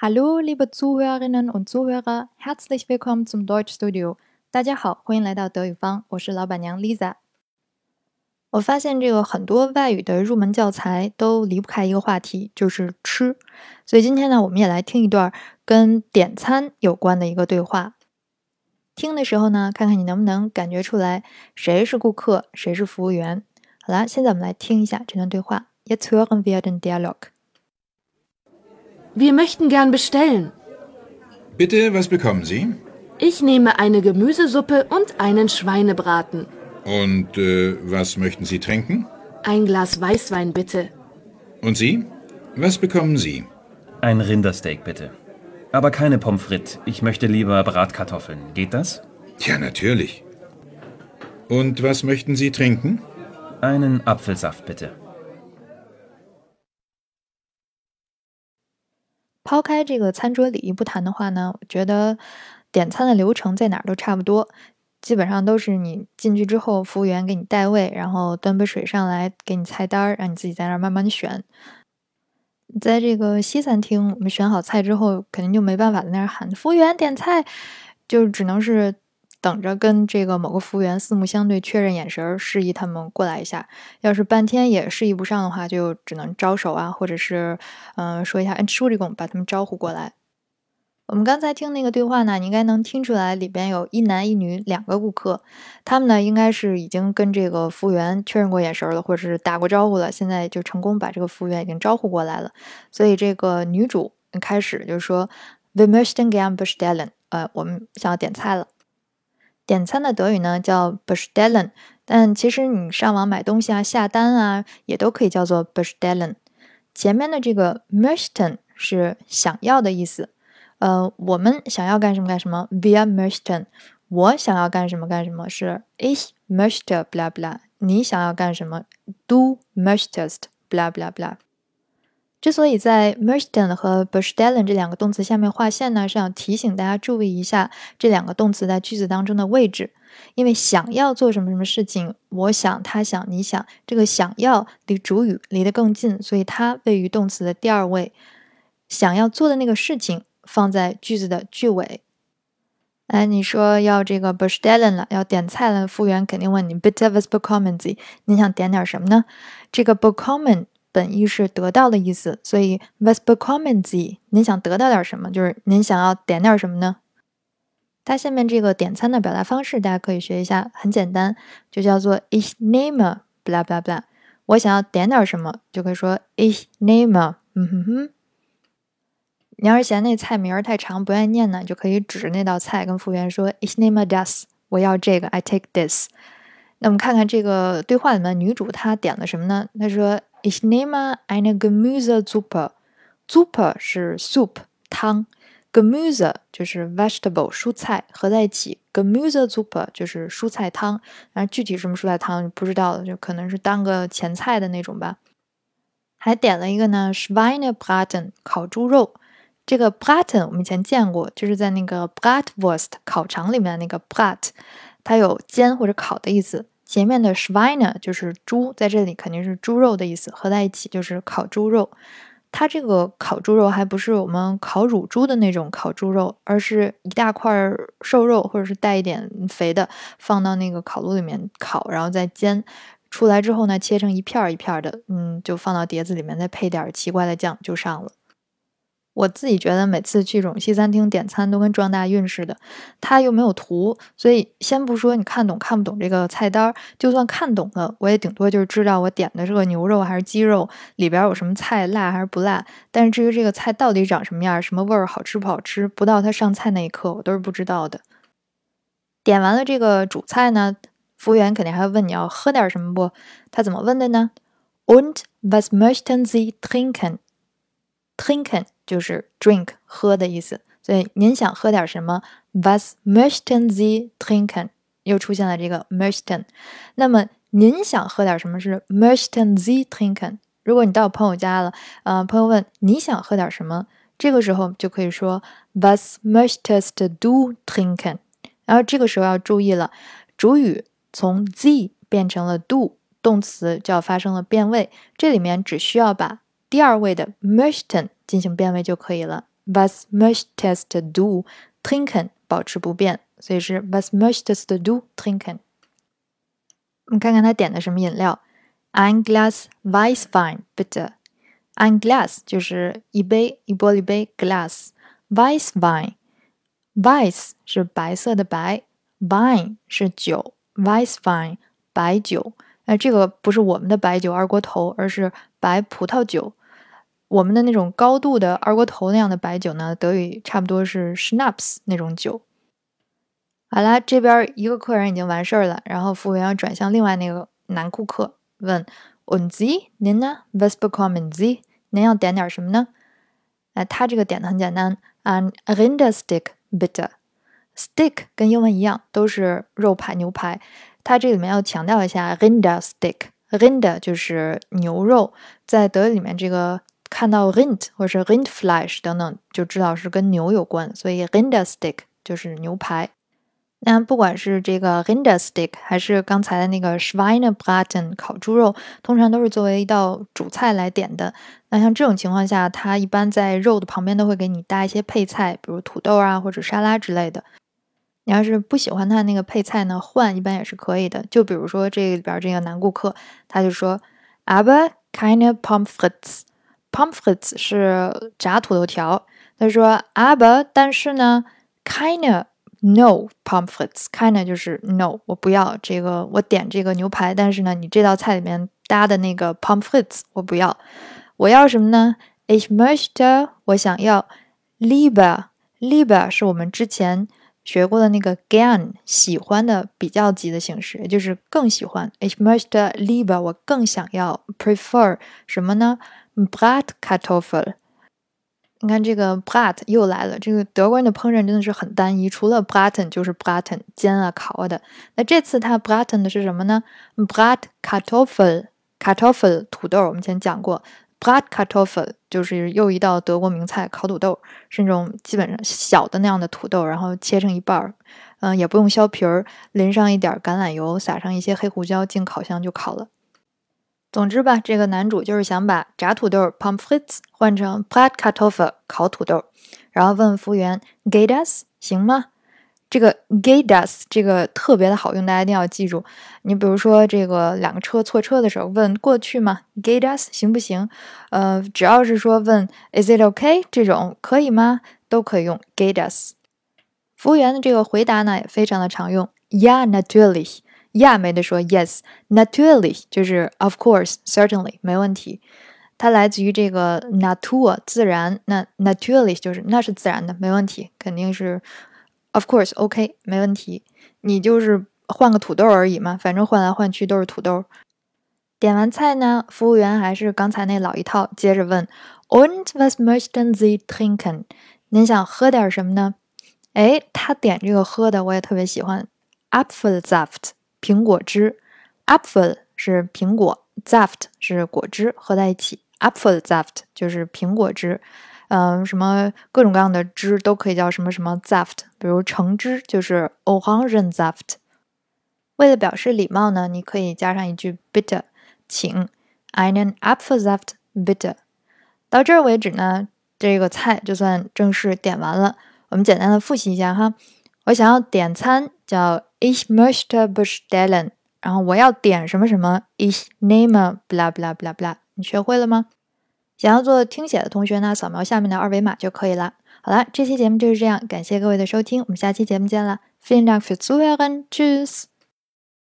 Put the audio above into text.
Hallo, liebe Zuhörerinnen und Zuhörer, herzlich willkommen zum Deutschstudio。大家好，欢迎来到德语方，我是老板娘 Lisa。我发现这个很多外语的入门教材都离不开一个话题，就是吃。所以今天呢，我们也来听一段跟点餐有关的一个对话。听的时候呢，看看你能不能感觉出来谁是顾客，谁是服务员。好啦，现在我们来听一下这段对话。Jetzt hören wir den Dialog. Wir möchten gern bestellen. Bitte, was bekommen Sie? Ich nehme eine Gemüsesuppe und einen Schweinebraten. Und äh, was möchten Sie trinken? Ein Glas Weißwein bitte. Und Sie? Was bekommen Sie? Ein Rindersteak bitte. Aber keine Pommes frites. Ich möchte lieber Bratkartoffeln. Geht das? Ja, natürlich. Und was möchten Sie trinken? Einen Apfelsaft bitte. 抛开这个餐桌礼仪不谈的话呢，我觉得点餐的流程在哪儿都差不多，基本上都是你进去之后，服务员给你带位，然后端杯水上来给你菜单，让你自己在那儿慢慢的选。在这个西餐厅，我们选好菜之后，肯定就没办法在那儿喊服务员点菜，就只能是。等着跟这个某个服务员四目相对，确认眼神，示意他们过来一下。要是半天也示意不上的话，就只能招手啊，或者是嗯说一下“嗯，书里工”，把他们招呼过来。我们刚才听那个对话呢，你应该能听出来，里边有一男一女两个顾客，他们呢应该是已经跟这个服务员确认过眼神了，或者是打过招呼了，现在就成功把这个服务员已经招呼过来了。所以这个女主开始就说：“Wir möchten gern bestellen。”呃，我们想要点菜了。点餐的德语呢叫 bestellen，但其实你上网买东西啊、下单啊，也都可以叫做 bestellen。前面的这个 möchten 是想要的意思，呃，我们想要干什么干什么，wir möchten。我想要干什么干什么是 ich möchte bla bla。你想要干什么，du möchtest bla bla bla。之所以在 möchten 和 bestellen 这两个动词下面划线呢，是想提醒大家注意一下这两个动词在句子当中的位置。因为想要做什么什么事情，我想、他想、你想，这个想要离主语离得更近，所以它位于动词的第二位。想要做的那个事情放在句子的句尾。哎，你说要这个 bestellen 了，要点菜了，服务员肯定问你 bitte was bekommen Sie？你想点点什么呢？这个 bekommen。本意是得到的意思，所以 was bekommen Sie？您想得到点什么？就是您想要点点什么呢？它下面这个点餐的表达方式，大家可以学一下，很简单，就叫做 ich nehme"。blah blah blah。我想要点点什么，就可以说 ich nehme。嗯哼哼。你要是嫌那菜名太长不愿意念呢，就可以指着那道菜跟服务员说 ich nehme das。我要这个，I take this。那我们看看这个对话里面女主她点了什么呢？她说。Ich nehme eine Gemüsesuppe. Suppe 是 soup 汤，Gemüse 就是 vegetable 蔬菜合在一起，Gemüsesuppe 就是蔬菜汤。然后具体什么蔬菜汤不知道了，就可能是当个前菜的那种吧。还点了一个呢，Schweinebraten 烤猪肉。这个 Braten 我们以前见过，就是在那个 Bratwurst 烤肠里面那个 Brat，它有煎或者烤的意思。前面的 Schweine 就是猪，在这里肯定是猪肉的意思，合在一起就是烤猪肉。它这个烤猪肉还不是我们烤乳猪的那种烤猪肉，而是一大块瘦肉，或者是带一点肥的，放到那个烤炉里面烤，然后再煎出来之后呢，切成一片一片的，嗯，就放到碟子里面，再配点奇怪的酱就上了。我自己觉得每次去这种西餐厅点餐都跟撞大运似的，它又没有图，所以先不说你看懂看不懂这个菜单，就算看懂了，我也顶多就是知道我点的这个牛肉还是鸡肉，里边有什么菜辣还是不辣。但是至于这个菜到底长什么样、什么味儿、好吃不好吃，不到它上菜那一刻，我都是不知道的。点完了这个主菜呢，服务员肯定还会问你要喝点什么不？他怎么问的呢？Und was möchten Sie trinken？Trinken。就是 drink 喝的意思，所以您想喝点什么？Was möchten Sie trinken？又出现了这个 möchten。那么您想喝点什么是 möchten Sie trinken？如果你到朋友家了，呃，朋友问你想喝点什么，这个时候就可以说 Was möchtest du trinken？然后这个时候要注意了，主语从 Sie 变成了 du，动词就要发生了变位，这里面只需要把第二位的 möchten 进行变位就可以了 Was möchtest du trinken 保持不变，所以是 Was möchtest du trinken？我们看看他点的什么饮料，Ein Glas Weißwein bitte。Ein Glas 就是一杯，一玻璃杯，Glass Weißwein，Weiß 是白色的白，Wein 是酒，Weißwein 白酒。哎，这个不是我们的白酒二锅头，而是白葡萄酒。我们的那种高度的二锅头那样的白酒呢，德语差不多是 schnapps 那种酒。好啦，这边一个客人已经完事儿了，然后服务员要转向另外那个男顾客，问：“Und Sie，您呢？Was bekommen Sie？您要点点什么呢？”哎，他这个点的很简单，An Rindersteak bitte。Steak 跟英文一样，都是肉排、牛排。它这里面要强调一下，Rindersteak，Rinder 就是牛肉，在德语里面这个看到 Rind 或者是 Rindfleisch 等等，就知道是跟牛有关，所以 Rindersteak 就是牛排。那不管是这个 Rindersteak 还是刚才的那个 Schweinebraten 烤猪肉，通常都是作为一道主菜来点的。那像这种情况下，它一般在肉的旁边都会给你搭一些配菜，比如土豆啊或者沙拉之类的。你要是不喜欢它那个配菜呢，换一般也是可以的。就比如说这里边这个男顾客，他就说，Aber keine Pommes frites，Pommes frites 是炸土豆条。他说，Aber 但是呢，keine。No pommes frites，kind 就是 no，我不要这个，我点这个牛排，但是呢，你这道菜里面搭的那个 pommes frites 我不要，我要什么呢？Ich möchte，我想要 lieber，lieber 是我们之前学过的那个 gern 喜欢的比较级的形式，也就是更喜欢。Ich möchte lieber，我更想要 prefer 什么呢？Bratkartoffel。你看这个 brat 又来了，这个德国人的烹饪真的是很单一，除了 braten 就是 braten 煎啊烤啊的。那这次他 braten 的是什么呢？brat kartoffel，kartoffel 土豆，我们前讲过，brat kartoffel 就是又一道德国名菜，烤土豆，是那种基本上小的那样的土豆，然后切成一半儿，嗯，也不用削皮儿，淋上一点橄榄油，撒上一些黑胡椒，进烤箱就烤了。总之吧，这个男主就是想把炸土豆 （pommes frites） 换成 Bratkartoffel（ 烤土豆），然后问服务员 Gädas 行吗？”这个 “Geht das” 这个特别的好用，大家一定要记住。你比如说，这个两个车错车的时候，问过去吗？“Geht das？行不行？”呃，只要是说问 “Is it OK 这种可以吗？都可以用 “Geht das？” 服务员的这个回答呢，也非常的常用：“Ja, natürlich。”没得说，yes，naturally 就是 of course，certainly 没问题。它来自于这个 natural 自然，那 naturally 就是那是自然的，没问题，肯定是 of course OK 没问题。你就是换个土豆而已嘛，反正换来换去都是土豆。点完菜呢，服务员还是刚才那老一套，接着问，Und was möchten Sie trinken？您想喝点什么呢？哎，他点这个喝的我也特别喜欢，Apfelsaft。苹果汁，Apfel 是苹果，Saft 是果汁，合在一起，Apfel Saft 就是苹果汁。嗯，什么各种各样的汁都可以叫什么什么 zaft，比如橙汁就是 orange zaft。为了表示礼貌呢，你可以加上一句 bitter，请，einen Apfel Saft bitter。到这儿为止呢，这个菜就算正式点完了。我们简单的复习一下哈，我想要点餐叫。Ich möchte bestellen，然后我要点什么什么，Ich nehme bla bla bla bla，你学会了吗？想要做听写的同学呢，扫描下面的二维码就可以了。好了，这期节目就是这样，感谢各位的收听，我们下期节目见了。Vielen Dank fürs Zuhören，Tschüss。